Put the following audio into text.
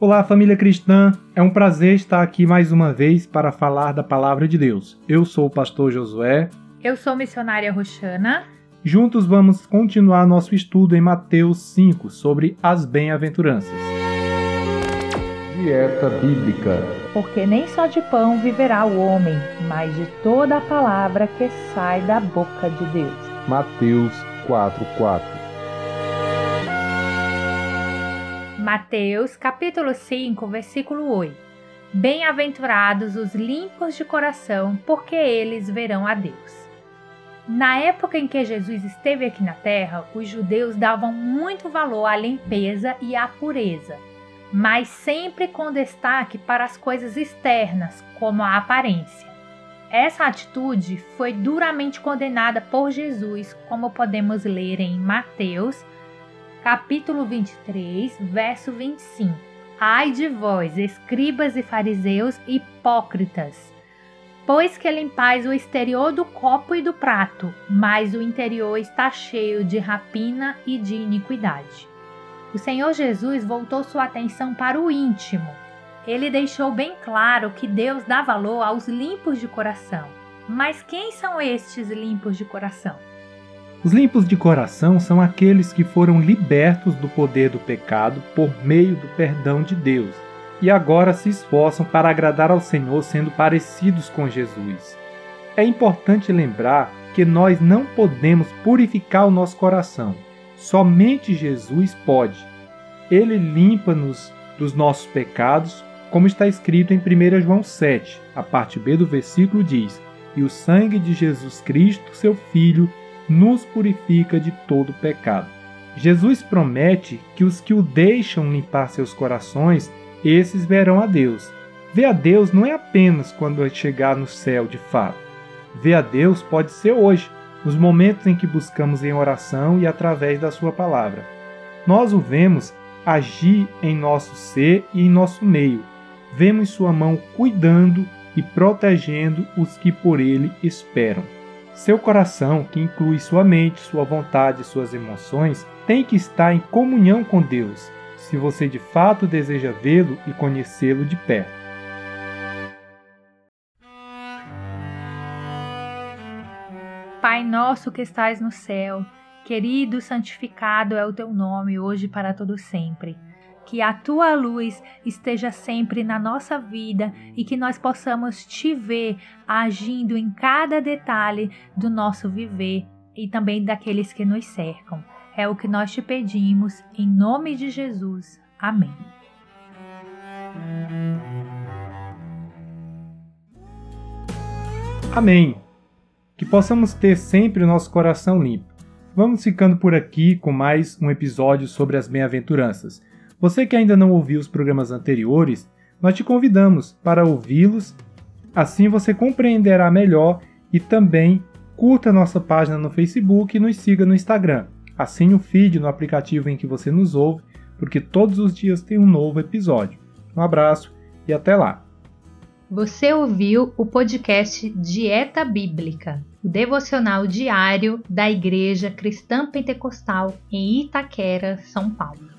Olá, família cristã. É um prazer estar aqui mais uma vez para falar da palavra de Deus. Eu sou o pastor Josué. Eu sou missionária Roxana. Juntos vamos continuar nosso estudo em Mateus 5 sobre as bem-aventuranças. Dieta bíblica. Porque nem só de pão viverá o homem, mas de toda a palavra que sai da boca de Deus. Mateus 4:4. Mateus capítulo 5, versículo 8. Bem-aventurados os limpos de coração, porque eles verão a Deus. Na época em que Jesus esteve aqui na terra, os judeus davam muito valor à limpeza e à pureza, mas sempre com destaque para as coisas externas, como a aparência. Essa atitude foi duramente condenada por Jesus, como podemos ler em Mateus, capítulo 23, verso 25. Ai de vós, escribas e fariseus hipócritas! Pois que limpais o exterior do copo e do prato, mas o interior está cheio de rapina e de iniquidade. O Senhor Jesus voltou sua atenção para o íntimo. Ele deixou bem claro que Deus dá valor aos limpos de coração. Mas quem são estes limpos de coração? Os limpos de coração são aqueles que foram libertos do poder do pecado por meio do perdão de Deus e agora se esforçam para agradar ao Senhor sendo parecidos com Jesus. É importante lembrar que nós não podemos purificar o nosso coração. Somente Jesus pode. Ele limpa-nos dos nossos pecados, como está escrito em 1 João 7, a parte B do versículo diz: E o sangue de Jesus Cristo, seu Filho, nos purifica de todo pecado. Jesus promete que os que o deixam limpar seus corações esses verão a Deus. Ver a Deus não é apenas quando chegar no céu de fato. Ver a Deus pode ser hoje, nos momentos em que buscamos em oração e através da Sua palavra. Nós o vemos agir em nosso ser e em nosso meio. Vemos Sua mão cuidando e protegendo os que por Ele esperam. Seu coração, que inclui sua mente, sua vontade e suas emoções, tem que estar em comunhão com Deus se você de fato deseja vê-lo e conhecê-lo de perto. Pai nosso que estais no céu, querido santificado é o teu nome hoje para todo sempre. Que a tua luz esteja sempre na nossa vida e que nós possamos te ver agindo em cada detalhe do nosso viver e também daqueles que nos cercam. É o que nós te pedimos, em nome de Jesus. Amém. Amém. Que possamos ter sempre o nosso coração limpo. Vamos ficando por aqui com mais um episódio sobre as bem-aventuranças. Você que ainda não ouviu os programas anteriores, nós te convidamos para ouvi-los, assim você compreenderá melhor e também curta nossa página no Facebook e nos siga no Instagram. Assine o feed no aplicativo em que você nos ouve, porque todos os dias tem um novo episódio. Um abraço e até lá! Você ouviu o podcast Dieta Bíblica, o devocional diário da Igreja Cristã Pentecostal em Itaquera, São Paulo.